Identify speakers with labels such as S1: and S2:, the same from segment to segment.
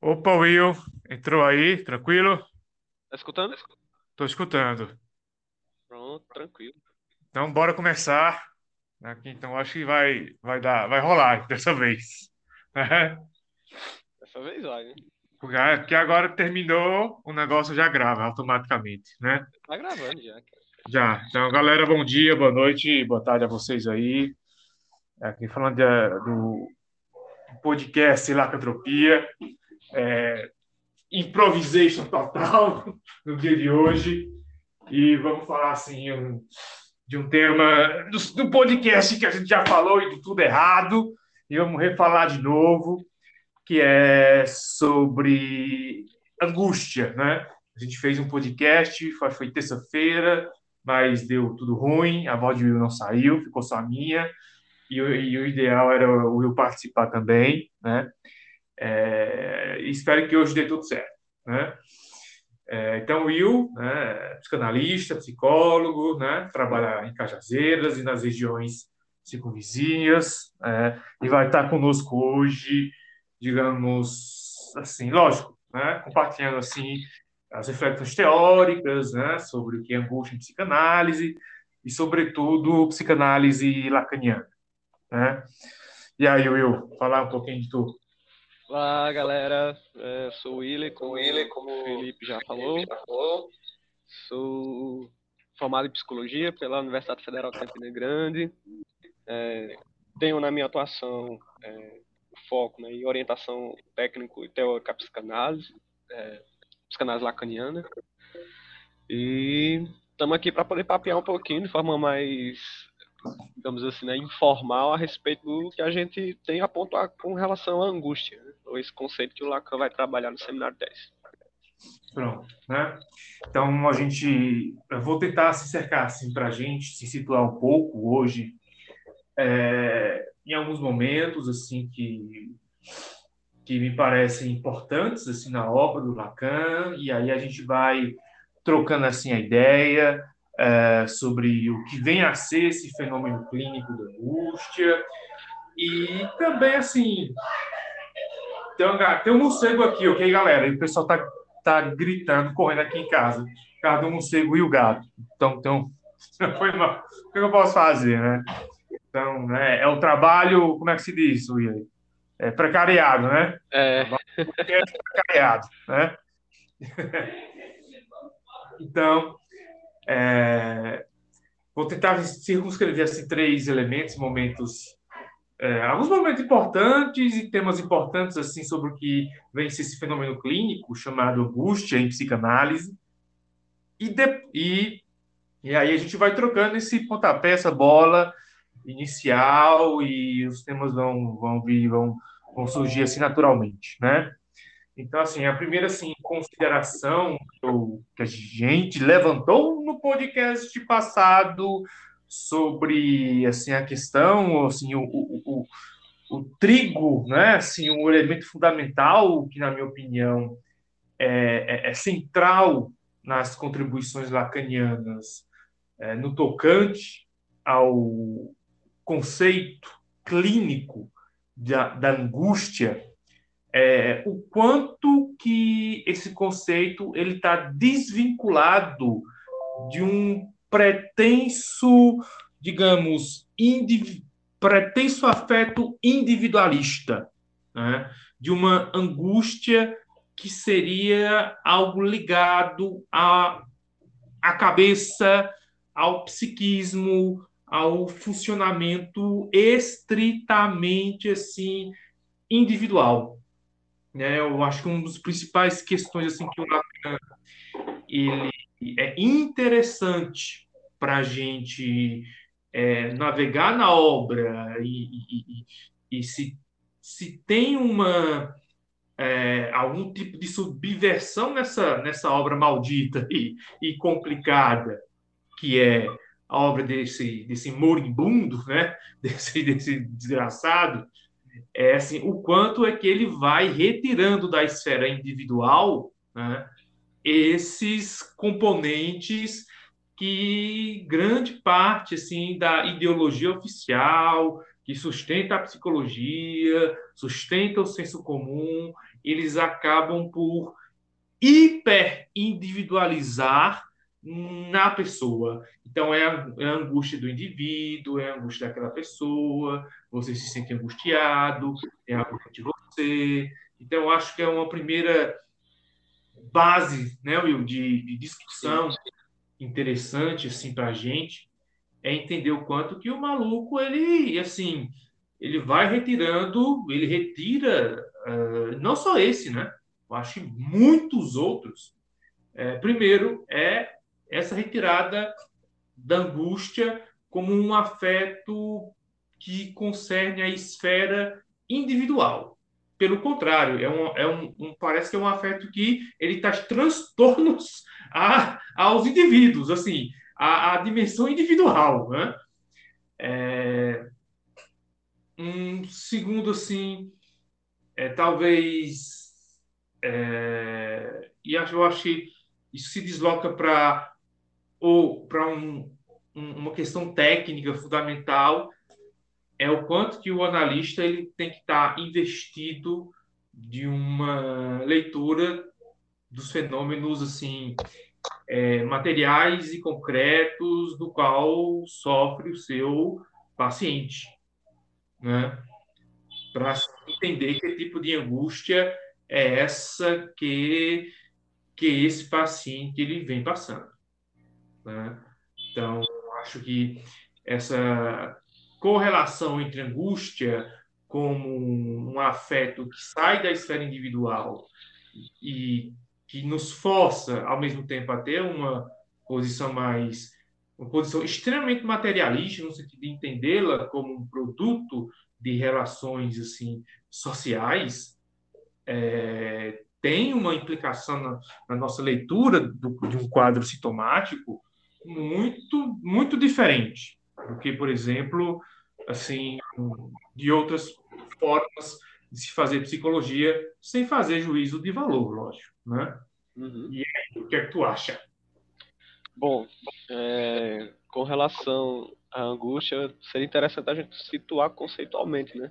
S1: Opa, Will, entrou aí, tranquilo?
S2: Tá escutando?
S1: Tô escutando.
S2: Pronto, tranquilo.
S1: Então, bora começar. Aqui, então, acho que vai, vai dar, vai rolar dessa vez.
S2: Dessa vez vai, né?
S1: Porque agora terminou, o negócio já grava automaticamente, né?
S2: Tá gravando já.
S1: Já. Então, galera, bom dia, boa noite, boa tarde a vocês aí. Aqui falando de- do podcast Lacantropia. É, improvisation total no dia de hoje. E vamos falar assim um- de um tema do, do podcast que a gente já falou e de tudo errado. E vamos refalar de novo, que é sobre angústia, né? A gente fez um podcast, foi, foi terça-feira, mas deu tudo ruim, a voz de Will não saiu, ficou só a minha. E, e o ideal era o Will participar também, né? É, espero que hoje dê tudo certo, né? É, então, Will, né, psicanalista, psicólogo, né, trabalha em Cajazeiras e nas regiões circunvizinhas, é, e vai estar conosco hoje, digamos, assim, lógico, né, compartilhando, assim, as reflexões teóricas, né, sobre o que é angústia em psicanálise e, sobretudo, psicanálise lacaniana, né? E aí, Will, falar um pouquinho de tu.
S2: Olá, galera. É, sou o Willy, como
S3: Willy, como
S2: o Felipe já falou. Sou formado em psicologia pela Universidade Federal de Campina Grande. É, tenho na minha atuação é, foco né, em orientação técnico e teórica à psicanálise, é, psicanálise lacaniana. E estamos aqui para poder papear um pouquinho de forma mais, digamos assim, né, informal a respeito do que a gente tem a pontuar com relação à angústia, né, esse conceito que o Lacan vai trabalhar no seminário 10.
S1: Pronto, né? Então a gente, eu vou tentar se cercar assim para a gente se situar um pouco hoje, é, em alguns momentos assim que que me parecem importantes assim na obra do Lacan e aí a gente vai trocando assim a ideia é, sobre o que vem a ser esse fenômeno clínico da angústia e também assim tem um, ga- tem um morcego aqui, ok, galera? E o pessoal tá tá gritando, correndo aqui em casa. Por causa do morcego e o gato. Então, então foi mal. O que eu posso fazer, né? Então, né, é o trabalho, como é que se diz, William? É precariado, né?
S2: É,
S1: É precariado, né? Então, é, vou tentar circunscrever assim, três elementos, momentos, é, alguns momentos importantes e temas importantes assim sobre o que vem ser esse fenômeno clínico chamado angústia em psicanálise. E, de- e, e aí a gente vai trocando esse pontapé, essa bola inicial e os temas vão, vão vir, vão, vão surgir assim naturalmente, né? Então, assim, a primeira assim, consideração que, eu- que a gente levantou no podcast passado sobre assim, a questão, assim, o, o, o, trigo, né? Assim, um elemento fundamental que, na minha opinião, é, é, é central nas contribuições lacanianas é, no tocante ao conceito clínico da, da angústia, é, o quanto que esse conceito ele está desvinculado de um pretenso, digamos, indivi- pretenso afeto individualista, né? de uma angústia que seria algo ligado à, à cabeça, ao psiquismo, ao funcionamento estritamente assim individual. Né? Eu acho que uma das principais questões assim que o Lacan ele é interessante para a gente é, navegar na obra e, e- e- se, se tem uma é, algum tipo de subversão nessa, nessa obra maldita e, e complicada que é a obra desse, desse moribundo, né? desse, desse desgraçado, é assim, o quanto é que ele vai retirando da esfera individual né, esses componentes que grande parte assim da ideologia oficial que sustenta a psicologia, sustenta o senso comum, eles acabam por hiper individualizar na pessoa. Então, é a, é a, angústia do indivíduo, é a angústia daquela pessoa, você se sente angustiado, é a angústia de você. Então, acho que é uma primeira base, né, Will, de, de discussão interessante assim, para a gente, é entender o quanto que o maluco, ele, assim, ele vai retirando, ele retira, uh, não só esse, né? Eu acho muitos outros. É, primeiro, é essa retirada da angústia como um afeto que concerne a esfera individual. Pelo contrário, é um, é um, um parece que é um afeto que ele traz transtornos a, aos indivíduos, assim, a, a dimensão individual, né? É, um segundo, assim, é, talvez, é, e eu acho que isso se desloca para ou para um, um, uma questão técnica fundamental é o quanto que o analista ele tem que estar tá investido de uma leitura dos fenômenos assim é, materiais e concretos do qual sofre o seu paciente, né? Para entender que tipo de angústia é essa que que esse paciente ele vem passando. Né? Então, acho que essa correlação entre angústia como um afeto que sai da esfera individual e que nos força, ao mesmo tempo, a ter uma posição mais uma posição extremamente materialista no sentido de entendê-la como um produto de relações assim sociais é, tem uma implicação na, na nossa leitura do, de um quadro sintomático muito muito diferente do que, por exemplo, assim, de outras formas de se fazer psicologia sem fazer juízo de valor, lógico, né? Uhum. E aí, o que é que tu acha?
S2: Bom, é, com relação à angústia, seria interessante a gente situar conceitualmente, né?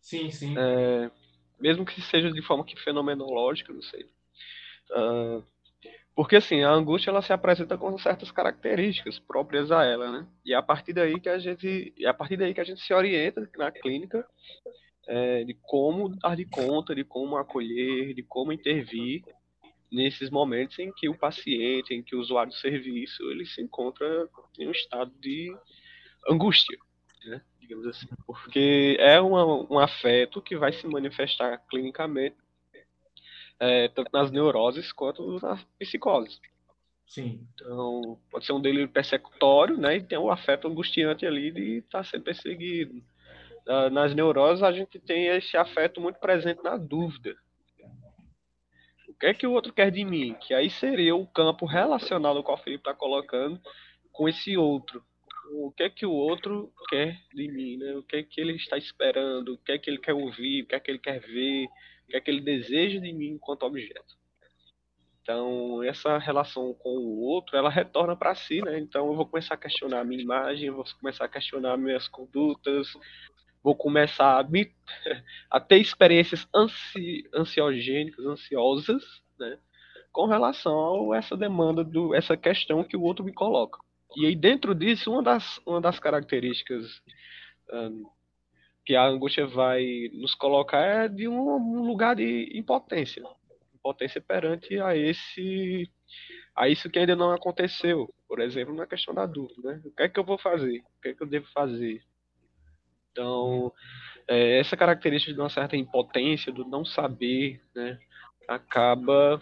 S1: Sim, sim.
S2: É, mesmo que seja de forma que fenomenológica, não sei. Uh, porque assim, a angústia ela se apresenta com certas características próprias a ela, né? E é a partir daí que a gente, é a partir daí que a gente se orienta na clínica é, de como dar de conta, de como acolher, de como intervir nesses momentos em que o paciente, em que o usuário do serviço, ele se encontra em um estado de angústia, né? digamos assim, porque é um afeto que vai se manifestar clinicamente é, tanto nas neuroses quanto nas psicoses.
S1: Sim.
S2: Então, pode ser um delírio persecutório, né? E tem o um afeto angustiante ali de estar tá sendo perseguido. Nas neuroses, a gente tem esse afeto muito presente na dúvida. O que é que o outro quer de mim? Que aí seria o campo relacional do qual o Felipe está colocando com esse outro. O que é que o outro quer de mim, né? O que é que ele está esperando? O que é que ele quer ouvir? O que é que ele quer ver? Que é que de mim enquanto objeto. Então, essa relação com o outro, ela retorna para si, né? Então, eu vou começar a questionar a minha imagem, vou começar a questionar minhas condutas, vou começar a, me, a ter experiências ansi, ansiogênicas, ansiosas, né? Com relação a essa demanda, do, essa questão que o outro me coloca. E aí, dentro disso, uma das, uma das características um, que a angústia vai nos colocar é de um lugar de impotência, impotência perante a esse a isso que ainda não aconteceu, por exemplo, na questão da dúvida, né? O que é que eu vou fazer? O que é que eu devo fazer? Então, é, essa característica de uma certa impotência, do não saber, né, acaba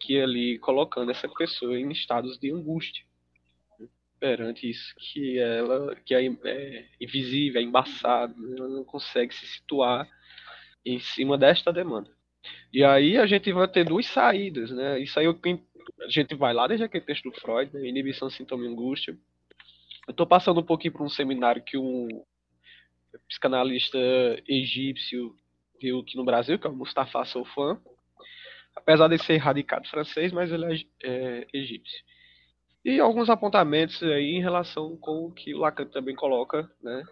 S2: que ali colocando essa pessoa em estados de angústia perante isso que ela que é, é invisível, é embaçado, né? ela não consegue se situar em cima desta demanda. E aí a gente vai ter duas saídas, né? Isso aí a gente vai lá desde aquele texto do Freud, né? inibição, sintoma e angústia. Eu estou passando um pouquinho por um seminário que um psicanalista egípcio viu aqui no Brasil, que é o Mustafa Sofan, apesar de ser radicado francês, mas ele é, é egípcio. E alguns apontamentos aí em relação com o que o Lacan também coloca, né,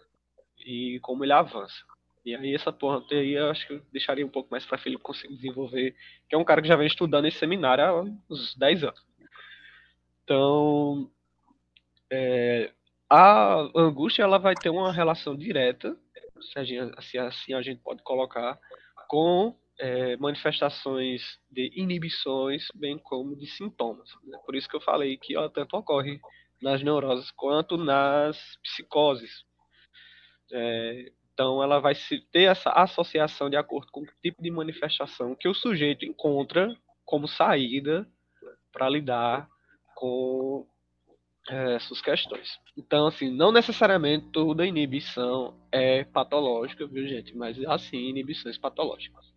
S2: e como ele avança. E aí essa ponta aí eu acho que eu deixaria um pouco mais para Felipe conseguir desenvolver, que é um cara que já vem estudando esse seminário há uns 10 anos. Então, é, a angústia ela vai ter uma relação direta, se, a gente, assim a gente pode colocar, com é, manifestações de inibições, bem como de sintomas. Né? Por isso que eu falei que ela tanto ocorre nas neuroses quanto nas psicoses. É, então, ela vai ter essa associação de acordo com o tipo de manifestação que o sujeito encontra como saída para lidar com é, essas questões. Então, assim, não necessariamente toda inibição é patológica, viu, gente? Mas, assim, inibições patológicas.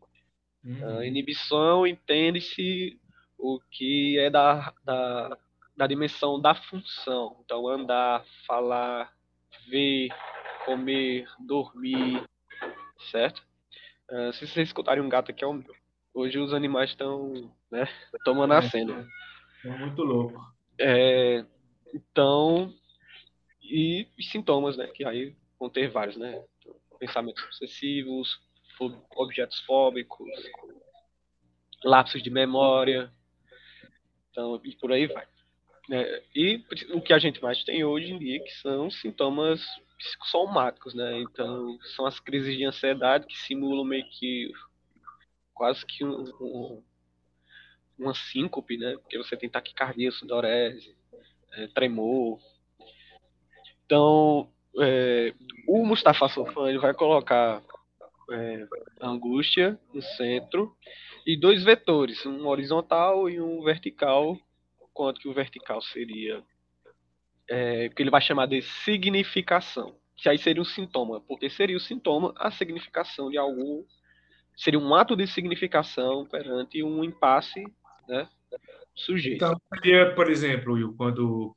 S2: Uhum. inibição entende-se o que é da, da, da dimensão da função. Então, andar, falar, ver, comer, dormir, certo? Uh, se vocês escutarem um gato aqui, é o meu. Hoje os animais estão né, tomando a cena.
S1: É muito louco.
S2: É, então, e, e, sintomas, né? Que aí vão ter vários, né? Pensamentos obsessivos, objetos fóbicos, lapsos de memória, então, e por aí vai. É, e o que a gente mais tem hoje em dia que são sintomas psicossomáticos, né? Então, são as crises de ansiedade que simulam meio que quase que um, um, uma síncope, né? Porque você tem taquicardia, sudorese, é, tremor. Então, é, o Mustafa Sofan vai colocar é, angústia no centro e dois vetores, um horizontal e um vertical, quanto que o vertical seria? É, que ele vai chamar de significação, que aí seria um sintoma, porque seria o sintoma a significação de algum seria um ato de significação perante um impasse, né, sujeito.
S1: Então, seria, por exemplo, Will, quando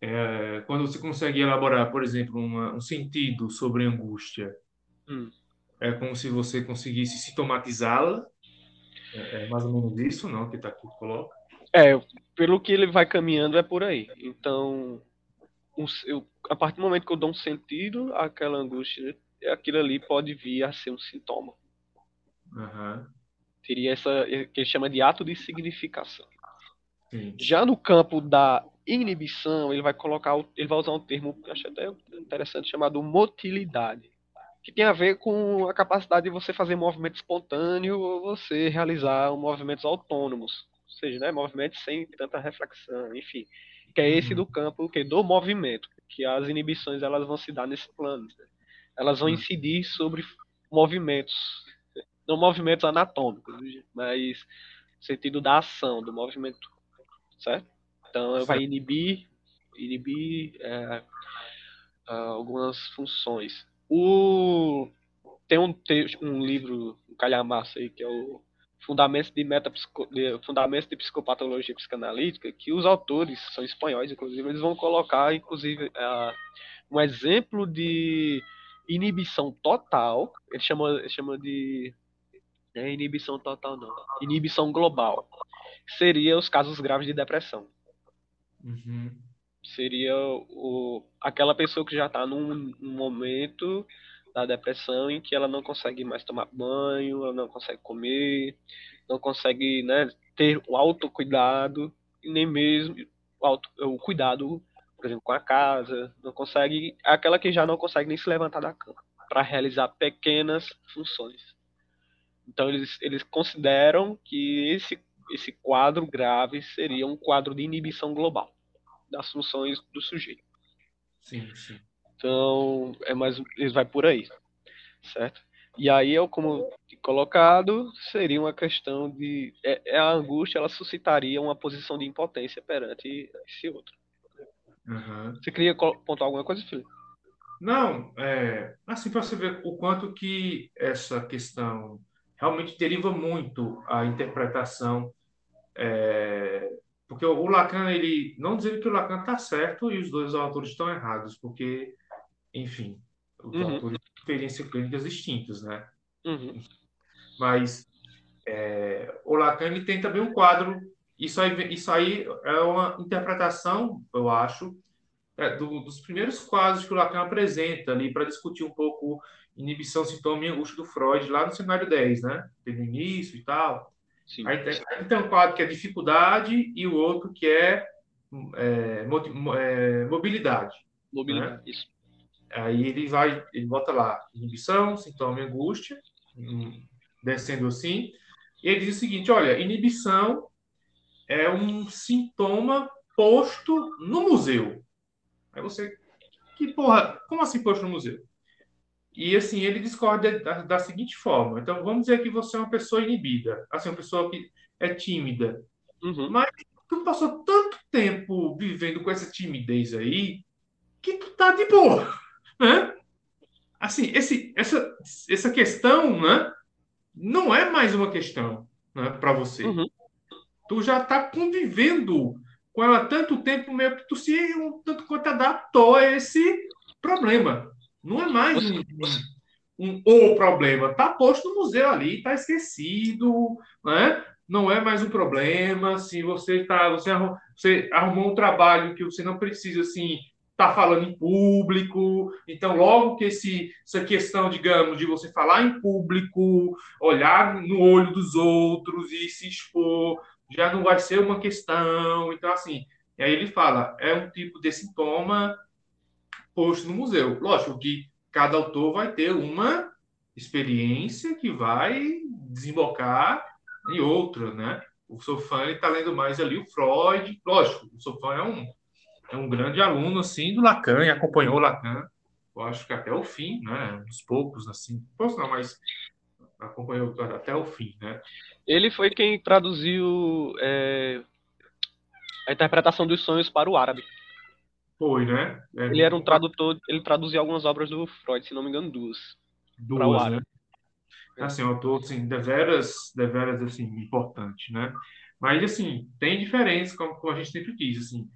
S1: é, quando você consegue elaborar, por exemplo, uma, um sentido sobre angústia, hum é como se você conseguisse sintomatizá-la. É, é, mais ou menos isso, não? Que está aqui coloca.
S2: É, pelo que ele vai caminhando é por aí. Então, um, eu, a partir do momento que eu dou um sentido àquela angústia, aquilo ali pode vir a ser um sintoma.
S1: Uhum.
S2: Teria essa que ele chama de ato de significação. Sim. Já no campo da inibição, ele vai colocar, ele vai usar um termo que eu acho até interessante chamado motilidade que tem a ver com a capacidade de você fazer movimento espontâneo ou você realizar movimentos autônomos, ou seja, né, movimentos sem tanta reflexão, enfim, que é esse uhum. do campo que do movimento, que as inibições elas vão se dar nesse plano, né? elas vão uhum. incidir sobre movimentos, não movimentos anatômicos, mas no sentido da ação, do movimento, certo? Então certo. vai inibir, inibir é, algumas funções. O... Tem um, um livro, um calhamaço aí, que é o Fundamentos de, Metapsico... Fundamentos de Psicopatologia Psicanalítica, que os autores são espanhóis, inclusive, eles vão colocar, inclusive, uh, um exemplo de inibição total, ele chama, ele chama de é inibição total não, inibição global, seria os casos graves de depressão.
S1: Uhum
S2: seria o, aquela pessoa que já está num, num, momento da depressão em que ela não consegue mais tomar banho, ela não consegue comer, não consegue né, ter o autocuidado, e nem mesmo o, auto, o cuidado, por exemplo, com a casa, não consegue, aquela que já não consegue nem se levantar da cama para realizar pequenas funções. Então eles, eles consideram que esse, esse quadro grave seria um quadro de inibição global das funções do sujeito.
S1: Sim, sim.
S2: Então, é mais, eles vai por aí, certo? E aí, eu, como colocado, seria uma questão de. É, é, a angústia, ela suscitaria uma posição de impotência perante esse outro.
S1: Uhum.
S2: Você queria pontuar alguma coisa, Felipe?
S1: Não, é, assim, para você ver o quanto que essa questão realmente deriva muito a interpretação é, porque o Lacan, ele. Não dizendo que o Lacan está certo e os dois autores estão errados, porque, enfim, os uhum. autores têm experiências clínicas distintas, né?
S2: Uhum.
S1: Mas é, o Lacan ele tem também um quadro. Isso aí, isso aí é uma interpretação, eu acho, é, do, dos primeiros quadros que o Lacan apresenta ali para discutir um pouco inibição, sintoma e angústia do Freud, lá no cenário 10, né? No início e tal. Sim. Aí, tem, aí tem um quadro que é dificuldade e o outro que é, é, é mobilidade.
S2: Mobilidade, né? isso.
S1: Aí ele vai, ele bota lá inibição, sintoma e angústia, hum, descendo assim. E ele diz o seguinte: olha, inibição é um sintoma posto no museu. Aí você, que porra, como assim posto no museu? E assim, ele discorda da, da, seguinte forma. Então, vamos dizer que você é uma pessoa inibida, assim, uma pessoa que é tímida. Uhum. Mas tu passou tanto tempo vivendo com essa timidez aí que tu tá de boa, né? Assim, esse, essa, essa questão, né? Não é mais uma questão né, para você. Uhum. Tu já tá convivendo com ela tanto tempo, meio que tu se um tanto quanto adaptou a esse problema. Não é mais um, um, um o problema. Está posto no museu ali, está esquecido, né? não é mais um problema. Se você tá, você, arrum, você arrumou um trabalho que você não precisa assim tá falando em público. Então, logo que esse, essa questão, digamos, de você falar em público, olhar no olho dos outros e se expor, já não vai ser uma questão. Então, assim, e aí ele fala, é um tipo de sintoma posto no museu. Lógico que cada autor vai ter uma experiência que vai desembocar em outra, né? O Sofan está lendo mais ali o Freud. Lógico, o Sofan é um, é um grande aluno, assim, do Lacan, e acompanhou o Lacan, eu acho que até o fim, né? Uns poucos, assim. Poucos não, mas acompanhou até o fim, né?
S2: Ele foi quem traduziu é, a interpretação dos sonhos para o árabe.
S1: Foi, né?
S2: É, ele era um tradutor, ele traduzia algumas obras do Freud, se não me engano, duas.
S1: Duas, né? É. Assim, um autor, assim, deveras, deveras, assim, importante, né? Mas, assim, tem diferenças, como, como a gente sempre diz, assim,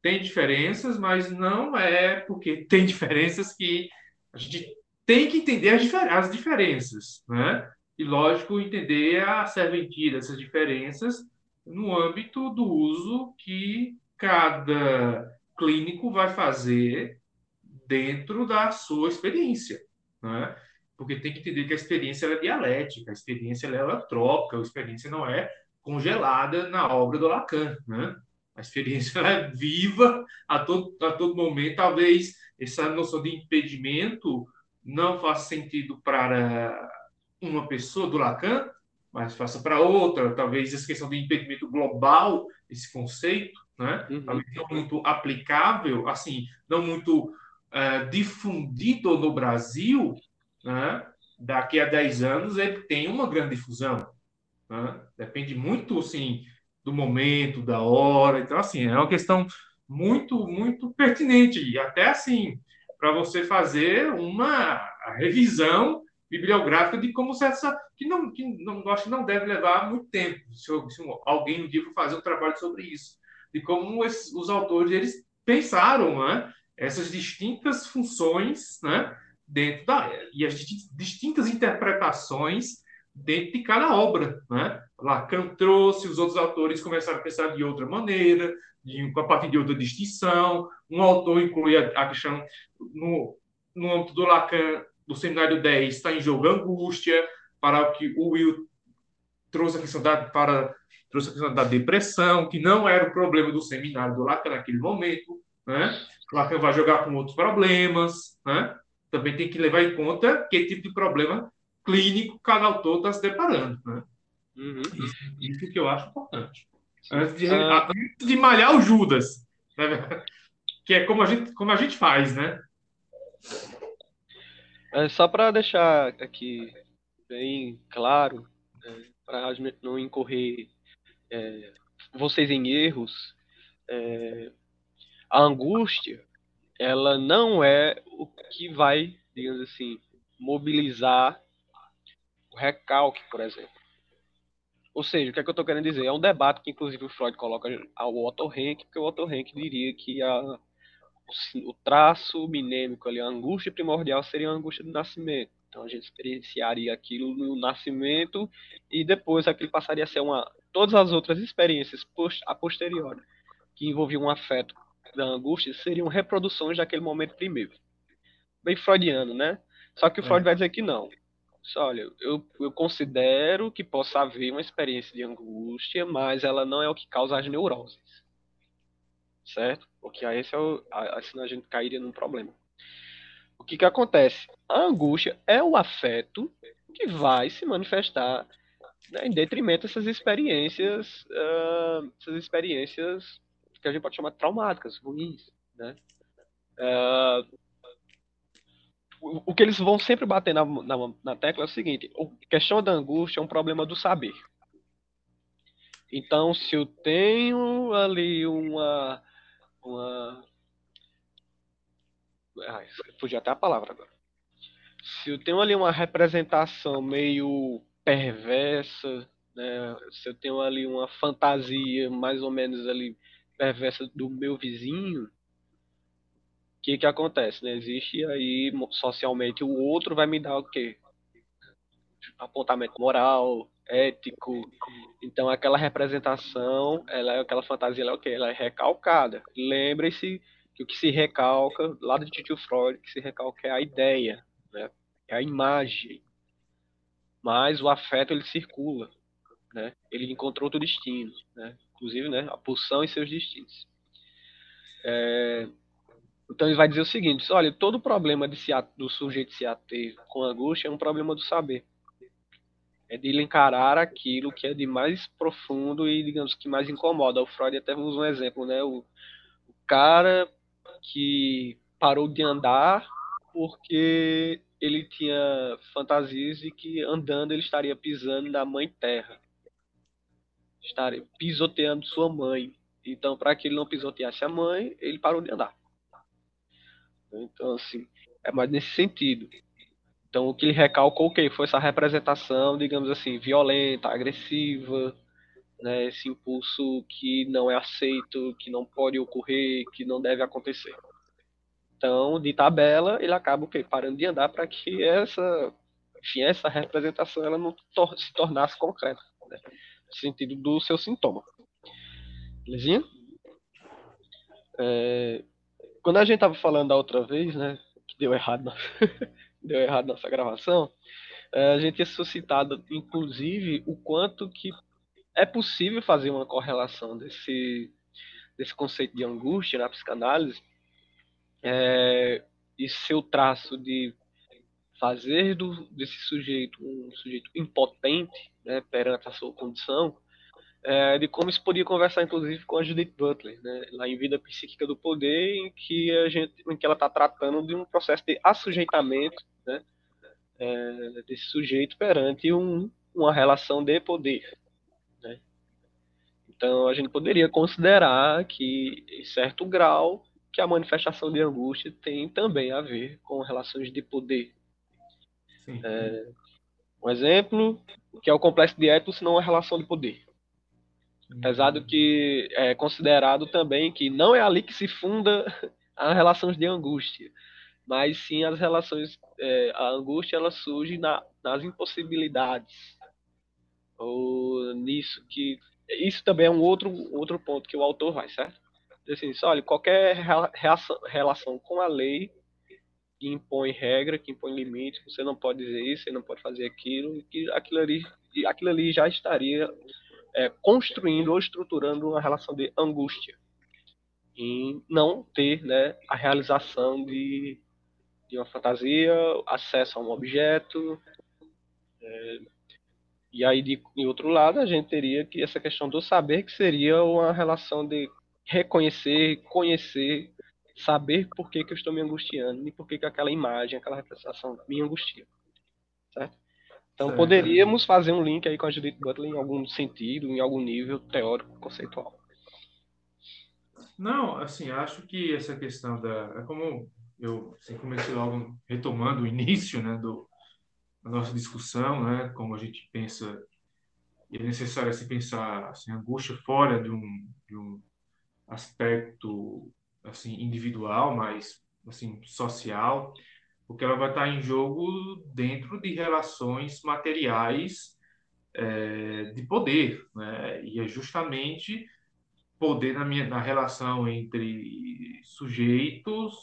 S1: tem diferenças, mas não é porque tem diferenças que a gente tem que entender as, difer as diferenças, né? E, lógico, entender a serventia dessas diferenças no âmbito do uso que cada clínico vai fazer dentro da sua experiência, né? Porque tem que entender que a experiência é dialética, a experiência ela troca, a experiência não é congelada na obra do Lacan, né? A experiência é viva a todo, a todo momento. Talvez essa noção de impedimento não faça sentido para uma pessoa do Lacan, mas faça para outra. Talvez essa questão de impedimento global, esse conceito, né? Uhum. não muito aplicável, assim, não muito uh, difundido no Brasil, né? daqui a 10 anos ele tem uma grande difusão. Né? Depende muito, assim, do momento, da hora. Então, assim, é uma questão muito, muito pertinente. E até, assim, para você fazer uma revisão bibliográfica de como essa que não que não acho que não deve levar muito tempo se, alguém um dia for fazer um trabalho sobre isso de como esses, os autores eles pensaram né, essas distintas funções né, dentro da e as distintas interpretações dentro de cada obra, né? Lacan trouxe, os outros autores começaram a pensar de outra maneira, de, a partir de outra distinção. Um autor inclui a, a questão no, no âmbito do Lacan, do seminário 10, está em jogo angústia, para que o Will trouxe a questão da, para trouxe a questão da depressão, que não era o problema do seminário do Lacan naquele momento, né? O Lacan vai jogar com outros problemas, né? Também tem que levar em conta que tipo de problema clínico cada autor está se deparando, né? Uhum. Isso, isso, que eu acho importante. Antes de, ah. antes de malhar o Judas, né? que é como a gente, como a gente faz, né?
S2: É, só para deixar aqui bem claro, é, para não incorrer é, vocês em erros, é, a angústia, ela não é o que vai, digamos assim, mobilizar o recalque, por exemplo. Ou seja, o que, é que eu estou querendo dizer? É um debate que, inclusive, o Freud coloca ao Otto Rank, porque o Otto Rank diria que a, o, traço minêmico ali, a angústia primordial seria a angústia do nascimento. Então a gente experienciaria aquilo no nascimento e depois aquilo passaria a ser uma todas as outras experiências post, a posteriori que envolviam um afeto da angústia seriam reproduções daquele momento primeiro. Bem freudiano, né? Só que o é. Freud vai dizer que não. Olha, eu, eu considero que possa haver uma experiência de angústia, mas ela não é o que causa as neuroses. Certo? Porque aí esse é o, assim a gente cairia num problema. O que, que acontece? A angústia é o afeto que vai se manifestar né, em detrimento dessas experiências, uh, essas experiências que a gente pode chamar de traumáticas, ruins, né? Uh, o, que eles vão sempre bater na, na, na tecla é o seguinte: a questão da angústia é um problema do saber. Então, se eu tenho ali uma. uma ai, até a palavra agora. Se eu tenho ali uma representação meio perversa, né, se eu tenho ali uma fantasia mais ou menos ali perversa do meu vizinho, que que acontece, né? Existe aí socialmente o outro vai me dar o quê? Apontamento moral, ético. Então aquela representação, ela é aquela fantasia, ela é o quê? Ela é recalcada. Lembre-se que o que se recalca, lá do Tito Freud, o que se recalca é a ideia, né? É a imagem. Mas o afeto ele circula, né? Ele encontrou outro destino, né? Inclusive, né, a pulsão e seus destinos. É, então ele vai dizer o seguinte: olha, todo problema de se, do sujeito se ater com angústia é um problema do saber. É de ele encarar aquilo que é de mais profundo e, digamos, que mais incomoda. O Freud até usa um exemplo, né? O, o cara que parou de andar porque ele tinha fantasias de que andando ele estaria pisando na mãe terra. Estaria pisoteando sua mãe. Então, para que ele não pisoteasse a mãe, ele parou de andar. Então, assim, é mais nesse sentido. Então, o que ele recalcou, foi essa representação, digamos assim, violenta, agressiva, né, esse impulso que não é aceito, que não pode ocorrer, que não deve acontecer. Então, de tabela, ele acaba o quê? parando de andar para que essa, enfim, essa representação ela não tor se tornasse concreta, né, no sentido do seu sintoma. Belezinha? É, quando a gente tava falando da outra vez, né, que deu errado, na... deu errado nossa gravação, é, a gente tinha suscitado, inclusive, o quanto que é possível fazer uma correlação desse, desse conceito de angústia na psicanálise é, e seu traço de fazer do, desse sujeito um sujeito impotente né, perante a sua condição é, de como isso podia conversar, inclusive, com a Judith Butler, né, lá em Vida Psíquica do Poder, em que, a gente, em que ela está tratando de um processo de assujeitamento né, é, desse sujeito perante um, uma relação de poder. Né. Então, a gente poderia considerar que, em certo grau, que a manifestação de angústia tem também a ver com relações de poder. É, um exemplo, que é o complexo de Édipo, se não a relação de poder. Apesar do que é considerado também que não é ali que se funda as relações de angústia, mas sim as relações, é, a angústia ela surge na, nas impossibilidades, ou nisso que, isso também é um outro, outro ponto que o autor vai, certo? Assim, olha, qualquer reação, relação com a lei que impõe regra, que impõe limites, você não pode dizer isso, você não pode fazer aquilo, que aquilo ali, aquilo ali já estaria é, construindo ou estruturando uma relação de angústia em não ter né, a realização de, de uma fantasia, acesso a um objeto. É, e aí, de, em outro lado, a gente teria que essa questão do saber, que seria uma relação de reconhecer, conhecer, saber por que, que eu estou me angustiando e por que, que aquela imagem, aquela representação me angustia. Certo? Então certo. poderíamos fazer um link aí com a Judith Butler em algum sentido, em algum nível teórico, conceitual.
S1: Não, assim, acho que essa questão da. É como eu assim, comecei logo retomando o início né, do, da nossa discussão, né, como a gente pensa, e é necessário se pensar assim, angústia fora de um, de um aspecto assim individual, mas assim social porque ela vai estar em jogo dentro de relações materiais é, de poder, né? E é justamente poder na minha na relação entre sujeitos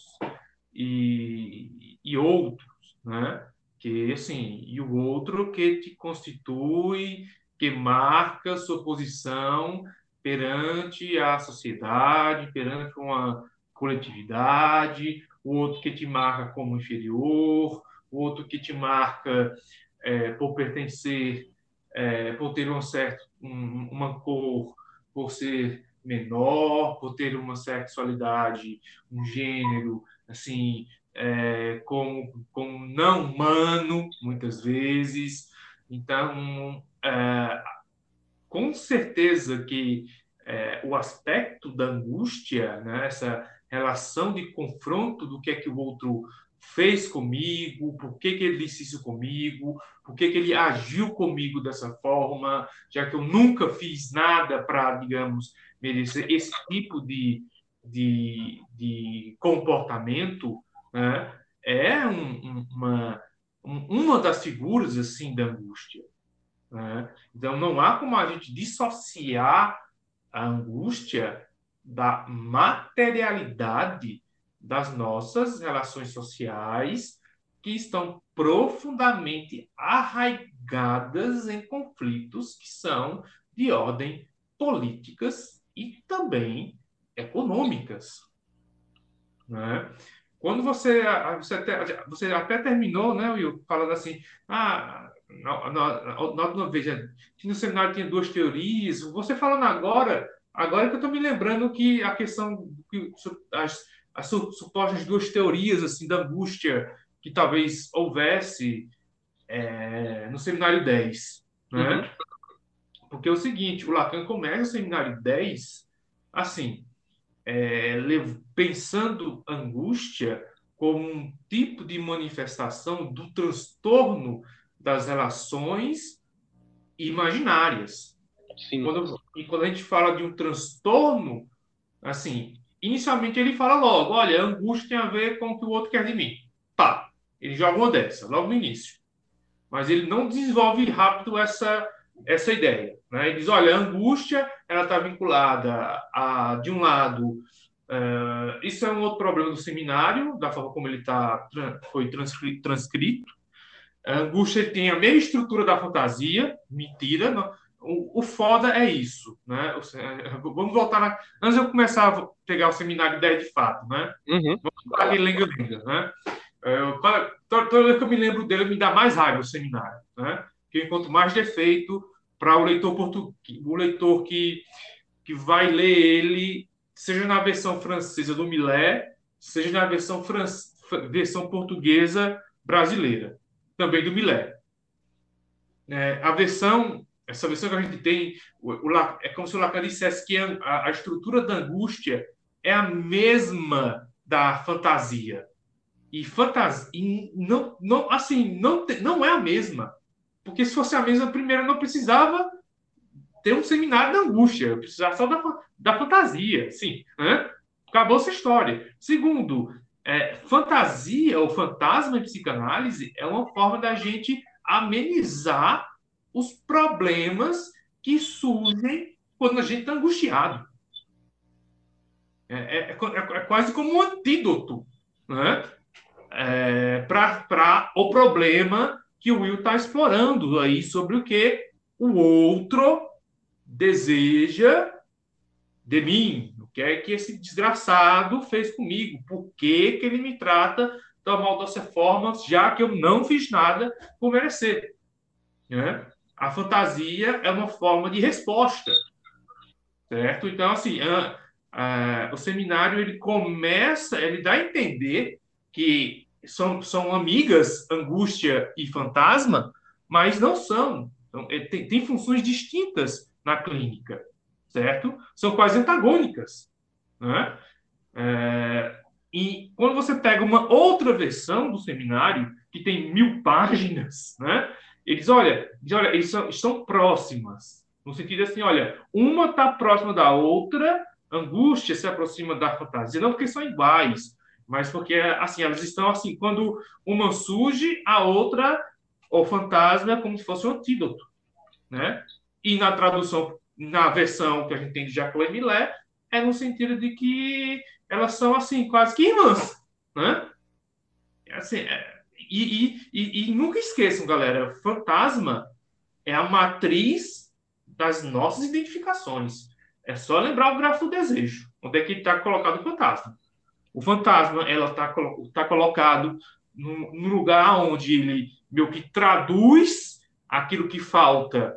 S1: e, e outros, né? Que assim, e o outro que te constitui, que marca sua posição perante a sociedade, perante uma coletividade, o outro que te marca como inferior, o outro que te marca é, por pertencer, é, por ter um certo, um, uma cor, por ser menor, por ter uma sexualidade, um gênero, assim, é, como, como não humano, muitas vezes. Então, é, com certeza que é, o aspecto da angústia, né, essa relação de confronto do que é que o outro fez comigo, por que, que ele disse isso comigo, por que, que ele agiu comigo dessa forma, já que eu nunca fiz nada para, digamos, merecer esse tipo de, de, de comportamento, né? é um, uma, uma das figuras assim da angústia. Né? Então, não há como a gente dissociar a angústia da materialidade das nossas relações sociais que estão profundamente arraigadas em conflitos que são de ordem políticas e também econômicas. Né? Quando você, você, até, você até terminou, né, Will, falando assim, ah, nota uma vez, que no seminário tinha duas teorias, você falando agora, agora que eu estou me lembrando que a questão, que as, as supostas duas teorias assim da angústia que talvez houvesse é, no seminário 10, né? Uhum. Porque é o seguinte, o Lacan começa o seminário 10 assim, é, pensando angústia como um tipo de manifestação do transtorno das relações imaginárias. Sim. Quando, e quando a gente fala de um transtorno, assim, inicialmente ele fala logo, olha, a angústia tem a ver com o que o outro quer de mim. Pá, ele joga uma dessa, logo no início. Mas ele não desenvolve rápido essa, essa ideia. Né? Ele diz, olha, a angústia ela está vinculada a, de um lado, uh, isso é um outro problema do seminário, da forma como ele tá, foi transcrito. A angústia tem a mesma estrutura da fantasia, mentira, não, o, o foda é isso, né? Vamos voltar na... Antes de eu começar a pegar o seminário 10 de fato, né? Uhum. Vamos falar aquele lenga-lenga, né? É, toda vez que eu me lembro dele, me dá mais raiva o seminário, né? Que eu encontro mais defeito para o leitor português, o leitor que, que vai ler ele, seja na versão francesa do Millet, seja na versão, fran... versão portuguesa brasileira, também do Millet. É, a versão essa versão que a gente tem, o, o, é como se o Lacan dissesse que a, a estrutura da angústia é a mesma da fantasia. E fantasia, e não, não, assim, não, não é a mesma. Porque se fosse a mesma, primeiro não precisava ter um seminário da angústia, precisava só da, da fantasia, sim. Acabou essa história. Segundo, é, fantasia ou fantasma em psicanálise é uma forma da gente amenizar os problemas que surgem quando a gente está angustiado. É, é, é, é, quase como um antídoto né? É, para o problema que o Will está explorando aí sobre o que o outro deseja de mim, que é que esse desgraçado fez comigo, por que, que ele me trata da mal dessa forma, já que eu não fiz nada por merecer. Né? a fantasia é uma forma de resposta, certo? Então, assim, a, a, o seminário ele começa, ele dá a entender que são, são amigas angústia e fantasma, mas não são. Então, tem, tem funções distintas na clínica, certo? São quase antagônicas, né? É, e quando você pega uma outra versão do seminário, que tem mil páginas, né? Eles, olha, eles, olha, eles são, estão próximas. No sentido assim, olha, uma está próxima da outra, angústia se aproxima da fantasia, não porque são iguais, mas porque, assim, elas estão assim, quando uma surge, a outra, o fantasma, é como se fosse um antídoto, né? E na tradução, na versão que a gente tem de Jacques Millet, é no sentido de que elas são assim quase que irmãs, né? Assim, é, e, e, e, nunca esqueçam, galera, fantasma é a matriz das nossas identificações. É só lembrar o gráfico do desejo, onde é que está colocado o fantasma. O fantasma ela está tá colocado no lugar onde ele meio que traduz aquilo que falta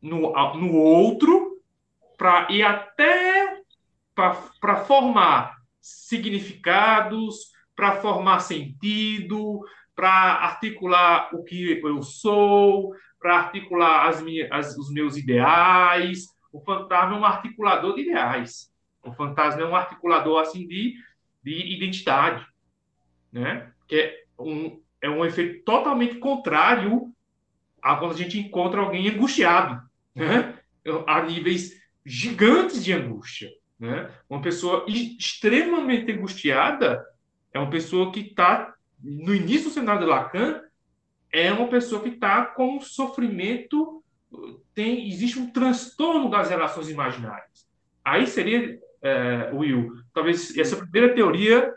S1: no, no outro para ir até para formar significados, para formar sentido, para articular o que eu sou, para articular as minhas, as, os meus ideais. O fantasma é um articulador de ideais. O fantasma é um articulador assim de, de identidade, né? Que é um, é um efeito totalmente contrário a quando a gente encontra alguém angustiado, né? A níveis gigantes de angústia, né? Uma pessoa extremamente angustiada é uma pessoa que está no início do cenário de Lacan é uma pessoa que está com sofrimento tem existe um transtorno das relações imaginárias. Aí seria é, Will, talvez essa primeira teoria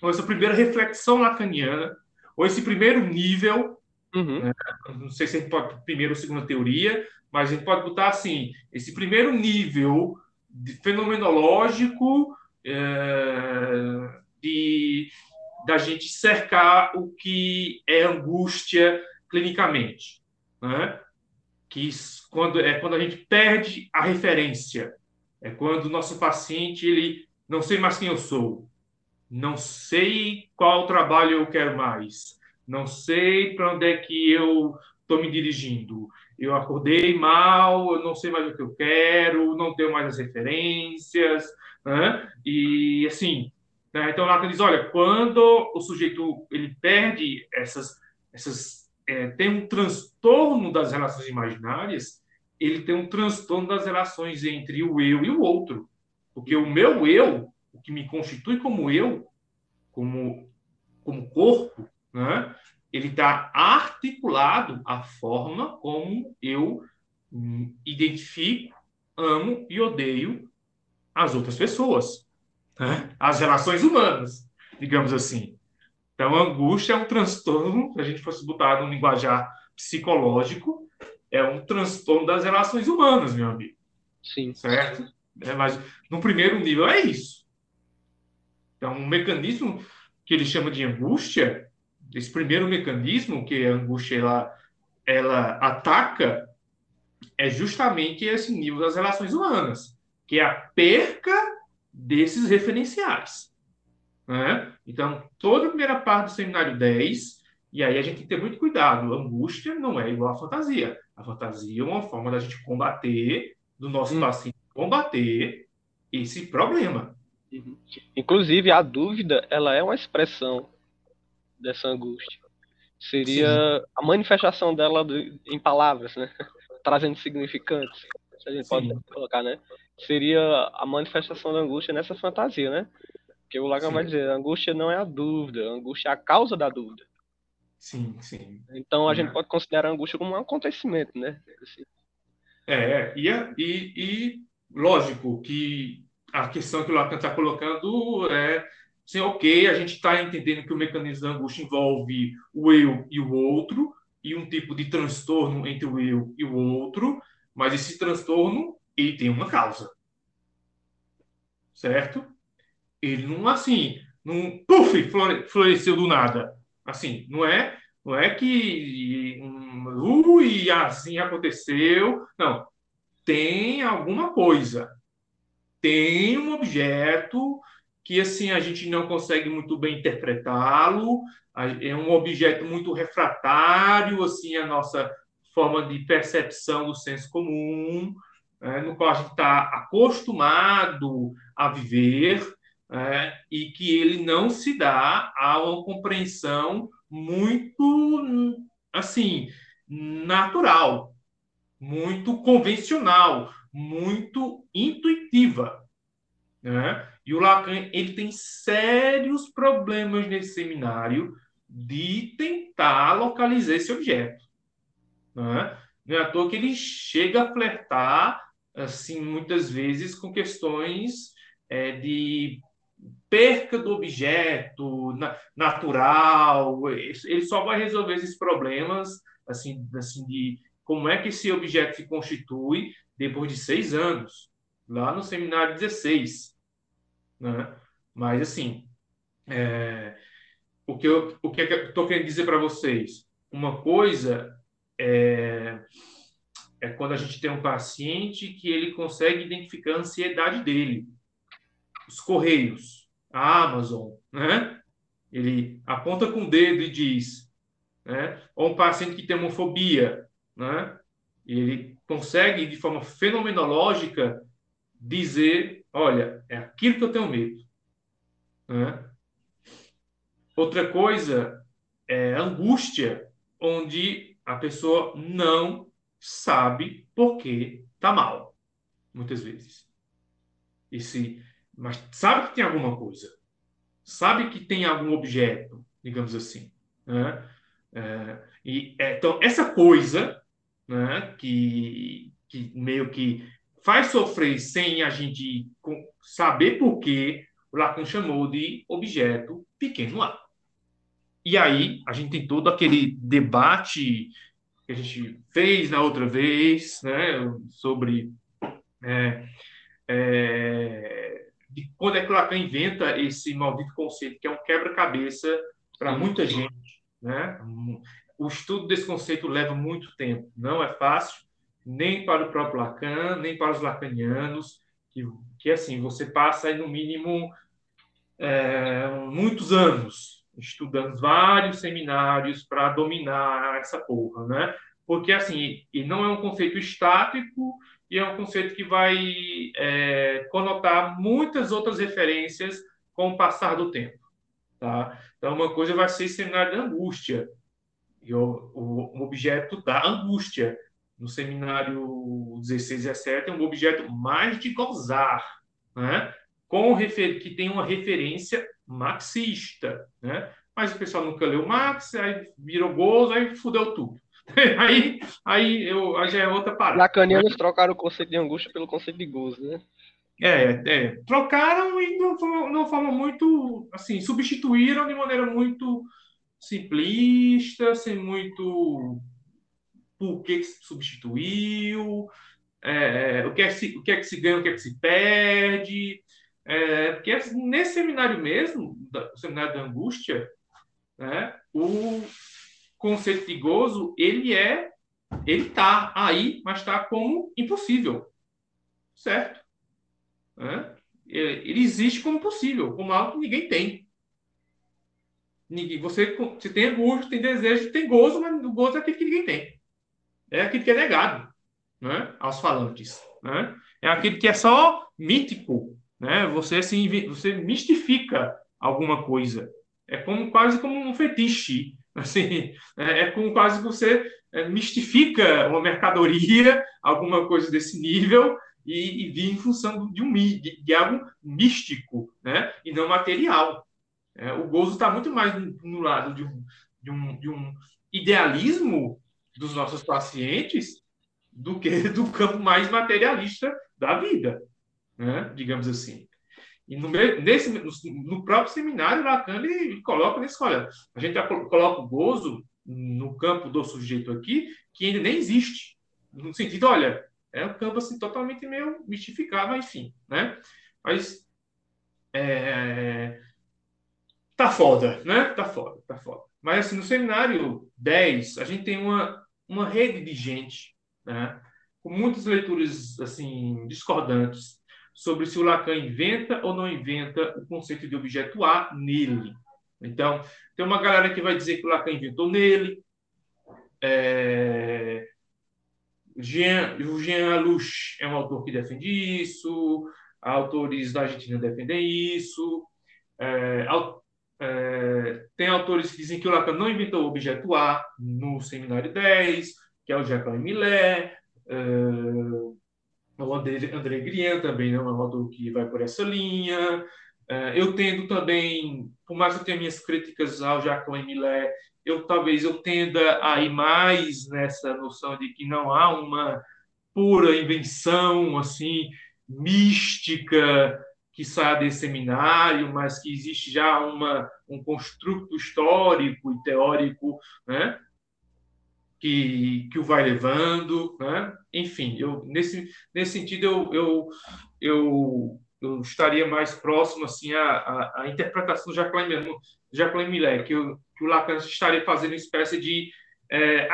S1: ou essa primeira reflexão lacaniana ou esse primeiro nível Uhum. Né? Não sei se a gente pode primeiro ou segunda teoria, mas a gente pode botar assim: esse primeiro nível fenomenológico é, de da gente cercar o que é angústia clinicamente, né? Que quando é quando a gente perde a referência, é quando o nosso paciente ele não sei mais quem eu sou, não sei qual trabalho eu quero mais, não sei para onde é que eu estou me dirigindo. Eu acordei mal, eu não sei mais o que eu quero, não tenho mais as referências, né? e assim. Né? Então, lá diz: olha, quando o sujeito ele perde essas, essas é, tem um transtorno das relações imaginárias, ele tem um transtorno das relações entre o eu e o outro. Porque o meu eu, o que me constitui como eu, como, como corpo, né? ele está articulado à forma como eu identifico, amo e odeio as outras pessoas, né? as relações humanas, digamos assim. Então, a angústia é um transtorno, se a gente fosse botar no linguajar psicológico, é um transtorno das relações humanas, meu amigo.
S2: Sim.
S1: Certo? É, mas no primeiro nível é isso. Então, um mecanismo que ele chama de angústia esse primeiro mecanismo que a angústia ela, ela ataca é justamente esse nível das relações humanas, que é a perca desses referenciais. Né? Então, toda a primeira parte do seminário 10, e aí a gente tem que ter muito cuidado, a angústia não é igual à fantasia. A fantasia é uma forma da gente combater, do nosso hum. paciente combater esse problema.
S2: Uhum. Inclusive, a dúvida, ela é uma expressão dessa angústia. Seria Sim. a manifestação dela em palavras, né? Trazendo significantes, se a gente Sim. pode colocar, né? Seria a manifestação da angústia nessa fantasia, né? Porque o Lacan vai dizer, a angústia não é a dúvida, a angústia é a causa da dúvida.
S1: Sim, sim.
S2: Então a gente pode considerar a angústia como um acontecimento, né? Assim.
S1: É, e, e, e lógico que a questão que o Lacan está colocando é Sim, ok, a gente está entendendo que o mecanismo da angústia envolve o eu e o outro, e um tipo de transtorno entre o eu e o outro, mas esse transtorno ele tem uma causa. Certo? Ele não assim, não puf, floresceu do nada. Assim, não é, não é que um, ui, assim aconteceu. Não. Tem alguma coisa. Tem um objeto que assim a gente não consegue muito bem interpretá-lo, é um objeto muito refratário assim a nossa forma de percepção do senso comum, né, no qual a gente está acostumado a viver é, e que ele não se dá a uma compreensão muito assim natural, muito convencional, muito intuitiva, né? E o Lacan ele tem sérios problemas nesse seminário de tentar localizar esse objeto. Né? Não é à toa que ele chega a flertar assim, muitas vezes com questões é, de perca do objeto na, natural. Ele só vai resolver esses problemas, assim, assim, de como é que esse objeto se constitui depois de seis anos, lá no seminário 16. Né? Mas, assim, é, o que eu o que eu estou querendo dizer para vocês? Uma coisa é, é quando a gente tem um paciente que ele consegue identificar a ansiedade dele. Os correios, a Amazon, né? Ele aponta com o dedo e diz, né? Ou um paciente que tem homofobia, né? Ele consegue, de forma fenomenológica, dizer, olha, é aquilo que eu tenho medo. Né? Outra coisa é angústia, onde a pessoa não sabe por que está mal, muitas vezes. E se, mas sabe que tem alguma coisa, sabe que tem algum objeto, digamos assim. Né? É, e, é, então, essa coisa né, que, que meio que faz sofrer sem a gente saber por que o Lacan chamou de objeto pequeno a. E aí a gente tem todo aquele debate que a gente fez na outra vez, né, sobre é, é, de quando é que o Lacan inventa esse maldito conceito que é um quebra-cabeça para muita gente, né? O estudo desse conceito leva muito tempo, não é fácil, nem para o próprio Lacan, nem para os lacanianos, que, que assim, você passa aí, no mínimo é, muitos anos estudando vários seminários para dominar essa porra, né? Porque, assim, e não é um conceito estático e é um conceito que vai é, conotar muitas outras referências com o passar do tempo, tá? Então, uma coisa vai ser seminário da angústia, e o, o, objeto da angústia. No seminário 16 e 17 é um objeto mais de gozar, né? Com que tem uma referência marxista, né? Mas o pessoal nunca leu Marx, aí virou gozo, aí fudeu tudo. aí, aí, eu, aí já é outra parada.
S2: Lacanianos trocaram o conceito de angústia pelo conceito de gozo, né?
S1: É, é, trocaram e não, não falam muito, assim, substituíram de maneira muito simplista, sem muito por que, que se substituiu, é, o, que é que se, o que é que se ganha, o que é que se perde. É, porque nesse seminário mesmo, o seminário da angústia, né, o conceito de gozo, ele é, ele está aí, mas está como impossível, certo? Né? Ele existe como possível, como algo que ninguém tem. Ninguém, você, você tem angústia, tem desejo, tem gozo, mas o gozo é aquilo que ninguém tem. É aquilo que é negado né, aos falantes. Né? É aquilo que é só mítico. Né? Você, assim, você mistifica alguma coisa. É como, quase como um fetiche. Assim, é, é como quase que você é, mistifica uma mercadoria, alguma coisa desse nível, e, e vir em função de, um, de, de algo místico né? e não material. É, o gozo está muito mais no lado de um, de, um, de um idealismo dos nossos pacientes do que do campo mais materialista da vida, né? digamos assim. E no, nesse, no, próprio seminário, Lacan ele coloca nesse, olha, a gente coloca o gozo no campo do sujeito aqui, que ainda nem existe. No sentido, olha, é um campo assim, totalmente meio mistificado, enfim. Né? Mas é, tá foda, né? Tá foda, tá foda. Mas assim, no seminário 10, a gente tem uma, uma rede de gente, né? Com muitas leituras assim discordantes sobre se o Lacan inventa ou não inventa o conceito de objeto A nele. Então, tem uma galera que vai dizer que o Lacan inventou nele. É... Jean, o Jean Aluche é um autor que defende isso. Autores da Argentina defendem isso. É, é, tem autores que dizem que o Lacan não inventou o objeto A no seminário 10, que é o Jacques Millet, é, o André, André Grien também não é um autor que vai por essa linha. É, eu tendo também, por mais que eu tenha minhas críticas ao Jacques Millet, eu talvez eu tenda a ir mais nessa noção de que não há uma pura invenção, assim, mística, que sai desse seminário, mas que existe já uma, um construto histórico e teórico, né? Que, que o vai levando, né? Enfim, eu, nesse, nesse sentido, eu, eu, eu, eu estaria mais próximo assim à, à, à interpretação de Jacqueline, Jacqueline Millet, que, eu, que o Lacan estaria fazendo uma espécie de é,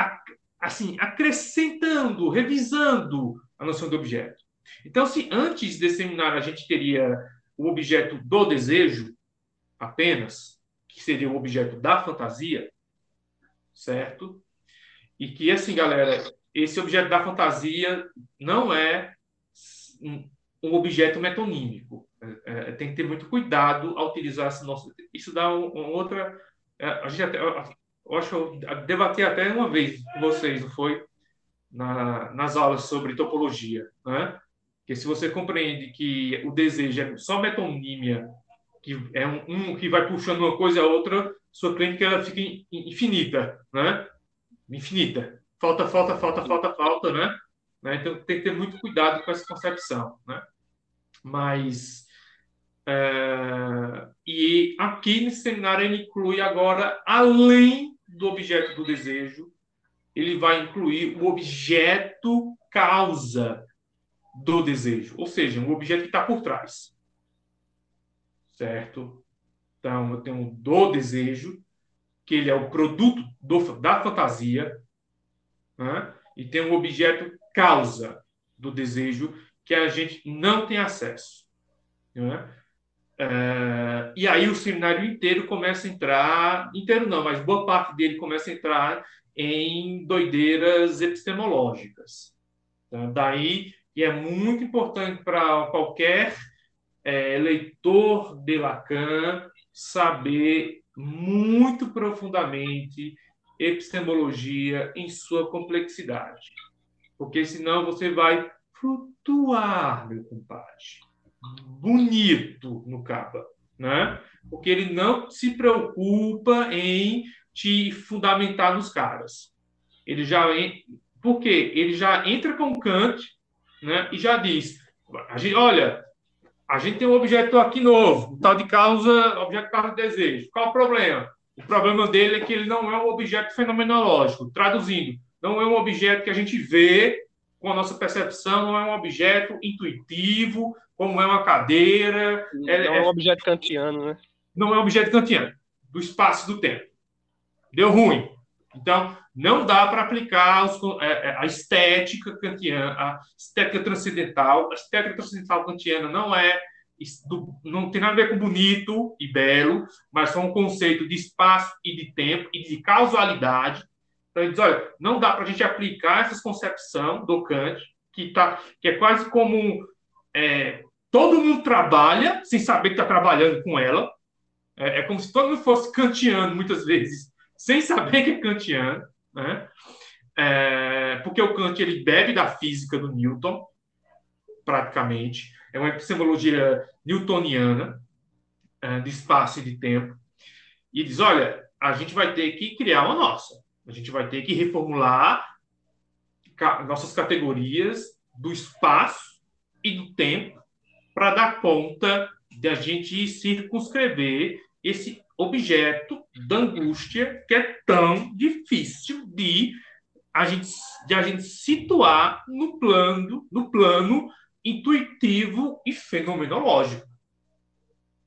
S1: assim acrescentando, revisando a noção do objeto. Então, se antes desse seminário a gente teria o objeto do desejo apenas, que seria o objeto da fantasia, certo? E que, assim, galera, esse objeto da fantasia não é um, objeto metonímico. É, é, tem que ter muito cuidado ao utilizar esse nosso. Isso dá uma um outra. É, a gente até, eu acho eu debati até uma vez com vocês, não foi? Na, nas aulas sobre topologia, né? Porque se você compreende que o desejo é só metonímia, que é um, um que vai puxando uma coisa a outra, sua clínica ela fica infinita, né? Infinita. Falta, falta, falta, falta, falta, né? né? Então tem que ter muito cuidado com essa concepção, né? Mas é, e aqui nesse seminário ele inclui agora, além do objeto do desejo, ele vai incluir o objeto causa do desejo, ou seja, um objeto que está por trás. Certo? Então, eu tenho do desejo, que ele é o produto do, da fantasia, né? e tem um objeto causa do desejo que a gente não tem acesso. Né? É, e aí o seminário inteiro começa a entrar, inteiro não, mas boa parte dele começa a entrar em doideiras epistemológicas. Então, daí e é muito importante para qualquer é, leitor de Lacan saber muito profundamente epistemologia em sua complexidade. Porque senão você vai flutuar, meu compadre. Bonito no capa, né? Porque ele não se preocupa em te fundamentar nos caras. Ele já por quê? Ele já entra com Kant né, e já diz: a gente, olha, a gente tem um objeto aqui novo, um tal de causa, objeto de causa de desejo. Qual o problema? O problema dele é que ele não é um objeto fenomenológico. Traduzindo, não é um objeto que a gente vê com a nossa percepção, não é um objeto intuitivo, como é uma cadeira.
S2: Não é, é um objeto kantiano, né?
S1: Não é um objeto kantiano, do espaço do tempo. Deu ruim. Então, não dá para aplicar os, é, é, a estética kantiana, a estética transcendental. A estética transcendental kantiana não é não tem nada a ver com bonito e belo, mas são um conceito de espaço e de tempo e de causalidade. Então, ele diz, olha, não dá para a gente aplicar essa concepção do Kant, que, tá, que é quase como é, todo mundo trabalha sem saber que está trabalhando com ela. É, é como se todo mundo fosse kantiano, muitas vezes, sem saber que é kantiano, né? É, porque o Kant ele bebe da física do Newton, praticamente. É uma epistemologia newtoniana é, de espaço e de tempo. E diz: olha, a gente vai ter que criar uma nossa. A gente vai ter que reformular nossas categorias do espaço e do tempo para dar conta de a gente circunscrever esse objeto da angústia que é tão difícil de a gente, de a gente situar no plano, no plano intuitivo e fenomenológico.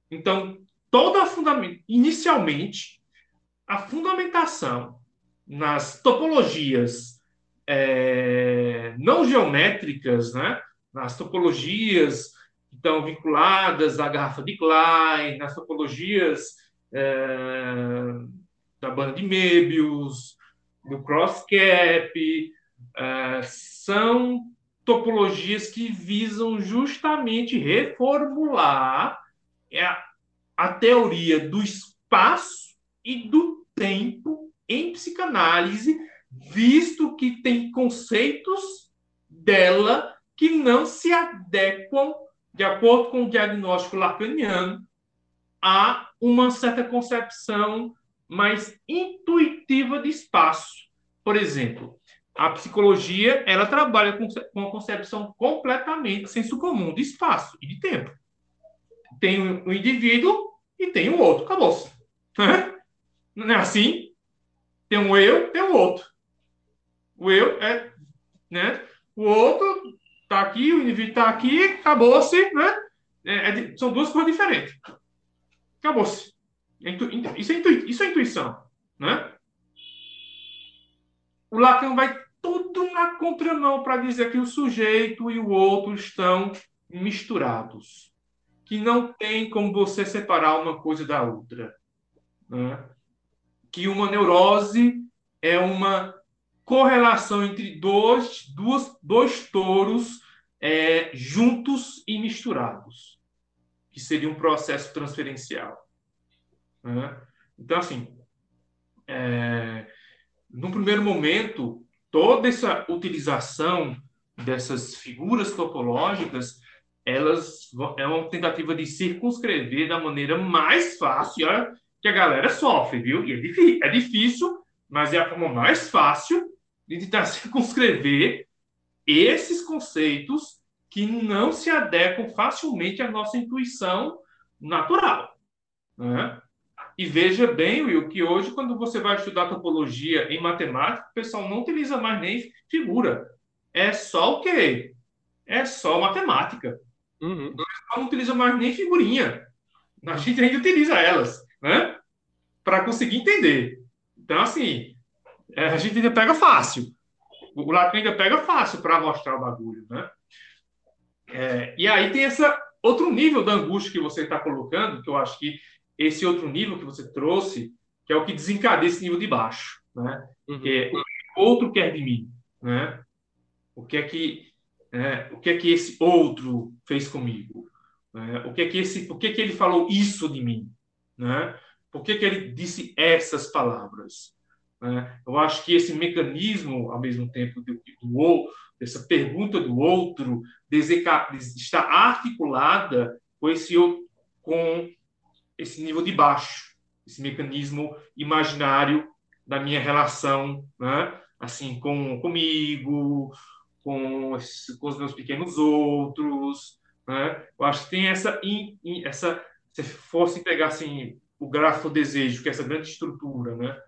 S1: Então, toda a fundamento, inicialmente, a fundamentação nas topologias é, não geométricas, né? nas topologias que estão vinculadas à garrafa de Klein, nas topologias da banda de Möbius, do Crosscap, é, são topologias que visam justamente reformular a, a teoria do espaço e do tempo em psicanálise, visto que tem conceitos dela que não se adequam, de acordo com o diagnóstico lacaniano, a uma certa concepção mais intuitiva de espaço. Por exemplo, A psicologia, ela trabalha com, uma concepção completamente senso comum de espaço e de tempo. Tem um indivíduo e tem um outro. Acabou-se. Não é assim? Tem um eu, tem um outro. O eu é, né? O outro está aqui, o indivíduo está aqui, acabou-se, né? É, é, são duas coisas diferentes. Acabou-se. É isso, é isso é intuição, né? O Lacan vai tudo na contramão para dizer que o sujeito e o outro estão misturados, que não tem como você separar uma coisa da outra, né? que uma neurose é uma correlação entre dois, duas, dois touros é, juntos e misturados, que seria um processo transferencial. Né? Então, assim, é, no primeiro momento, toda essa utilização dessas figuras topológicas, elas é uma tentativa de circunscrever da maneira mais fácil que a galera sofre, viu? E é, é difícil, mas é a forma mais fácil de tentar circunscrever esses conceitos que não se adequam facilmente à nossa intuição natural. Né? E veja bem, Will, que hoje, quando você vai estudar topologia em matemática, o pessoal não utiliza mais nem figura. É só o quê? É só matemática. Uhum. Não utiliza mais nem figurinha. A gente ainda utiliza elas, né? Para conseguir entender. Então, assim, é, a gente ainda pega fácil. O latim ainda pega fácil para mostrar o bagulho, né? É, e aí tem esse outro nível da angústia que você está colocando, que eu acho que esse outro nível que você trouxe, que é o que desencadeia esse nível de baixo, né? Uhum. Que é, o que outro quer de mim, né? O que é que é, o que é que esse outro fez comigo? Né? O que é que esse, por que que ele falou isso de mim, né? Por que que ele disse essas palavras? Né? Eu acho que esse mecanismo, ao mesmo tempo, do, do essa pergunta do outro, está articulada com esse, com esse nível de baixo, esse mecanismo imaginário da minha relação, né? assim, com comigo, com, com os meus pequenos outros, né? Eu acho que tem essa, essa se fosse pegar assim o gráfico desejo, que é essa grande estrutura, né?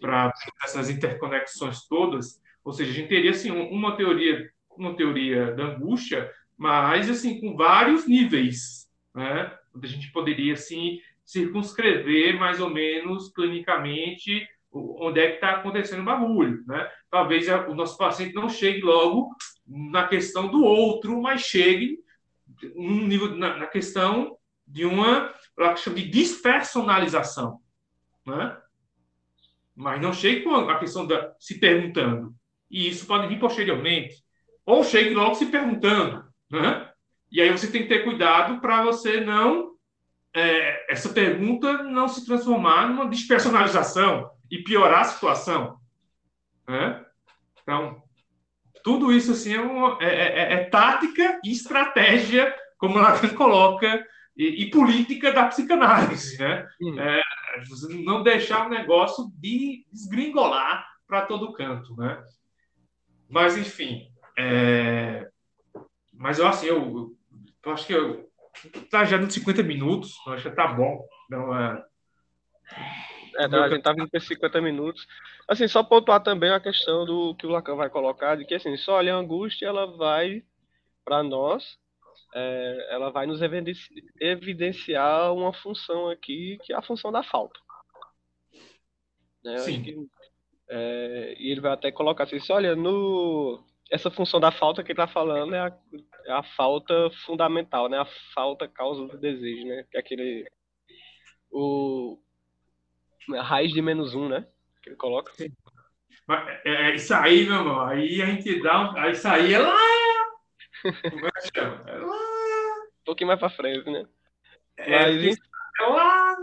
S1: para essas interconexões todas. Ou seja, a gente teria assim uma teoria, uma teoria da angústia, mas assim com vários níveis, né? A gente poderia assim circunscrever mais ou menos clinicamente onde é que está acontecendo o bagulho, né? Talvez o nosso paciente não chegue logo na questão do outro, mas chegue um nível na, na questão de uma, de despersonalização, né? mas não chegue com a questão da se perguntando. E isso pode vir posteriormente. Ou chegue logo se perguntando. Né? E aí você tem que ter cuidado para você não. É, essa pergunta não se transformar numa despersonalização e piorar a situação. Né? Então, tudo isso assim, é, uma, é, é, é tática e estratégia, como Lacan coloca, e, e, política da psicanálise. Né? Hum. É, não deixar o negócio de desgringolar para todo canto, né? Mas, enfim, é... mas eu, assim, eu, eu acho que eu, tá já nos 50 minutos, eu acho que tá bom. Então, é...
S2: É, tá, a gente tá vindo para 50 minutos. Assim, só pontuar também a questão do que o Lacan vai colocar, de que assim, só olha a angústia, ela vai para nós é, ela vai nos evidenciar uma função aqui, que é a função da falta. Né? Sim. É, e ele vai até colocar assim, olha, no, essa função da falta que ele está falando é a, é a, falta fundamental, né? A falta causa do desejo, né? Que é aquele... O, a raiz de menos um, né? Que ele coloca.
S1: É, é, isso aí, meu irmão, aí a gente dá um... Isso aí é lá como é que chama? É lá...
S2: Um pouquinho mais pra frente, né?
S1: É, Mas, é lá.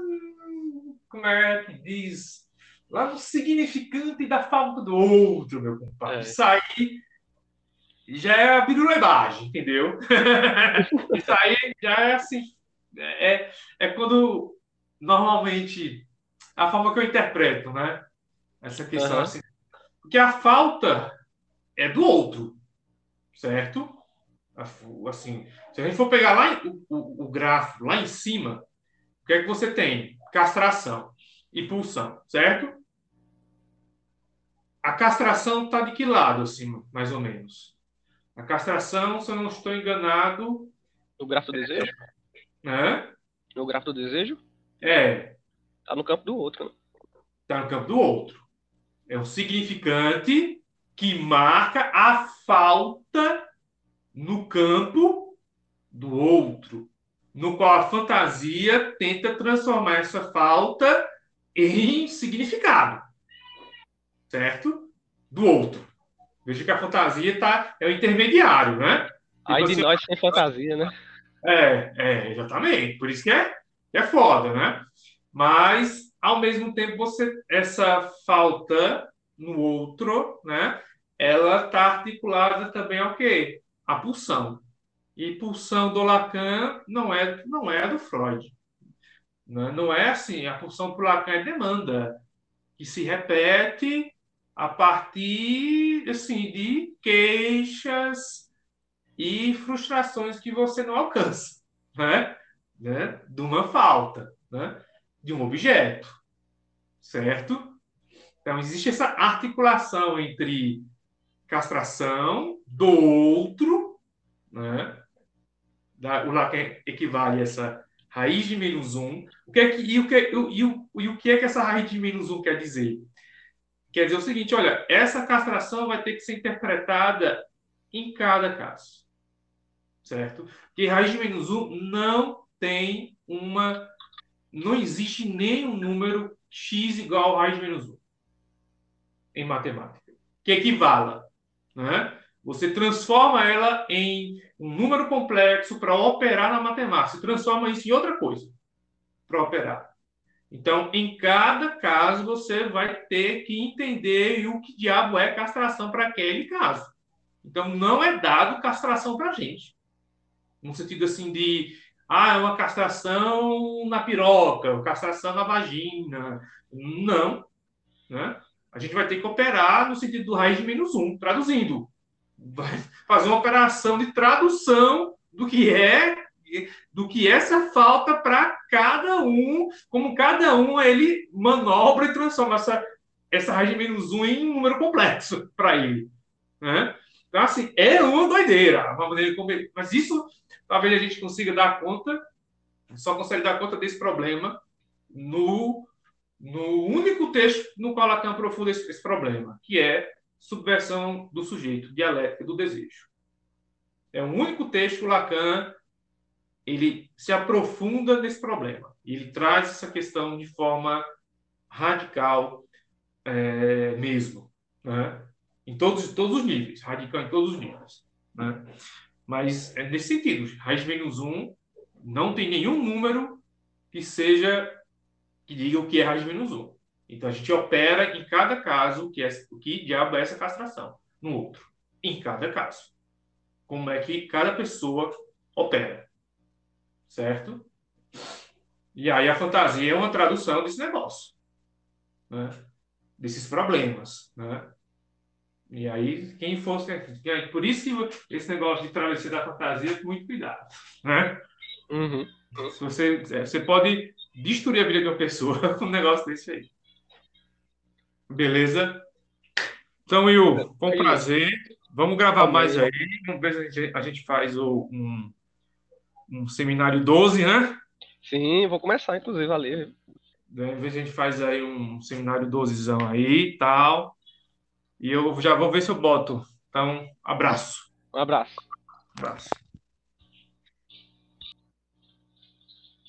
S1: Como é que diz? Lá no significante da falta do outro, meu compadre. É. Isso aí já é a birulebagem, entendeu? Isso aí já é assim. É, é quando normalmente a forma que eu interpreto, né? Essa questão uhum. assim. Porque a falta é do outro, certo? Assim, se a gente for pegar lá o, o, o grafo lá em cima, o que é que você tem? Castração e pulsão, certo? A castração está de que lado, assim, mais ou menos? A castração, se eu não estou enganado.
S2: No grafo do desejo?
S1: É?
S2: No grafo do desejo?
S1: É.
S2: Está no campo do outro.
S1: Está né? no campo do outro. É um significante que marca a falta no campo do outro, no qual a fantasia tenta transformar essa falta em significado, certo? Do outro. Veja que a fantasia tá, é o intermediário, né?
S2: Aí de nós sem fantasia, né?
S1: É, é, exatamente. Por isso que é, é foda, né? Mas, ao mesmo tempo, você essa falta no outro, né? Ela está articulada também ao quê? A pulsão. E pulsão do Lacan não é, não é do Freud. Não, né? não é assim. A pulsão para Lacan é demanda, que se repete a partir assim, de queixas e frustrações que você não alcança, né? né? De uma falta, né? De um objeto, certo? Então, existe essa articulação entre castração do outro, né? O Lacan equivale a essa raiz de menos um. O que é que, e, o que, e, o, e o que é que essa raiz de menos um quer dizer? Quer dizer o seguinte, olha, essa castração vai ter que ser interpretada em cada caso. Certo? Porque raiz de menos 1 não tem uma. Não existe nenhum número x igual a raiz de menos 1 em matemática. Que equivala. Né? Você transforma ela em um número complexo para operar na matemática. Você transforma isso em outra coisa para operar. Então, em cada caso, você vai ter que entender o que diabo é castração para aquele caso. Então, não é dado castração para a gente. No sentido assim de, ah, é uma castração na piroca, castração na vagina. Não. Né? A gente vai ter que operar no sentido do raiz de menos um, traduzindo. Vai fazer uma operação de tradução do que é do que essa falta para cada um, como cada um ele manobra e transforma essa, essa raiz de menos um em um número complexo para ele. Né? Então, assim, é uma doideira. Mas isso, talvez a gente consiga dar conta, só consegue dar conta desse problema no, no único texto no qual Lacan aprofunda esse, esse problema, que é subversão do sujeito, dialética do desejo. É o único texto que Lacan ele se aprofunda nesse problema. Ele traz essa questão de forma radical é, mesmo, né? em todos, todos os níveis, radical em todos os níveis. Né? Mas é nesse sentido, raiz menos 1 não tem nenhum número que seja que diga o que é raiz menos 1. Então a gente opera em cada caso que é, o que diabo é essa castração, no outro, em cada caso. Como é que cada pessoa opera certo? E aí a fantasia é uma tradução desse negócio, né? desses problemas, né? E aí, quem fosse. Por isso que esse negócio de travessia da fantasia, muito cuidado. Né?
S2: Uhum.
S1: Você, é, você pode destruir a vida de uma pessoa com um negócio desse aí. Beleza? Então, Will, foi um prazer. Vamos gravar mais aí. Vamos ver se a gente, faz um, um seminário 12, né?
S2: Sim, vou começar, inclusive, a ler.
S1: Às vezes a gente faz aí um seminário 12 aí e tal. E eu já vou ver se eu boto. Então, abraço.
S2: Um abraço.
S1: Abraço.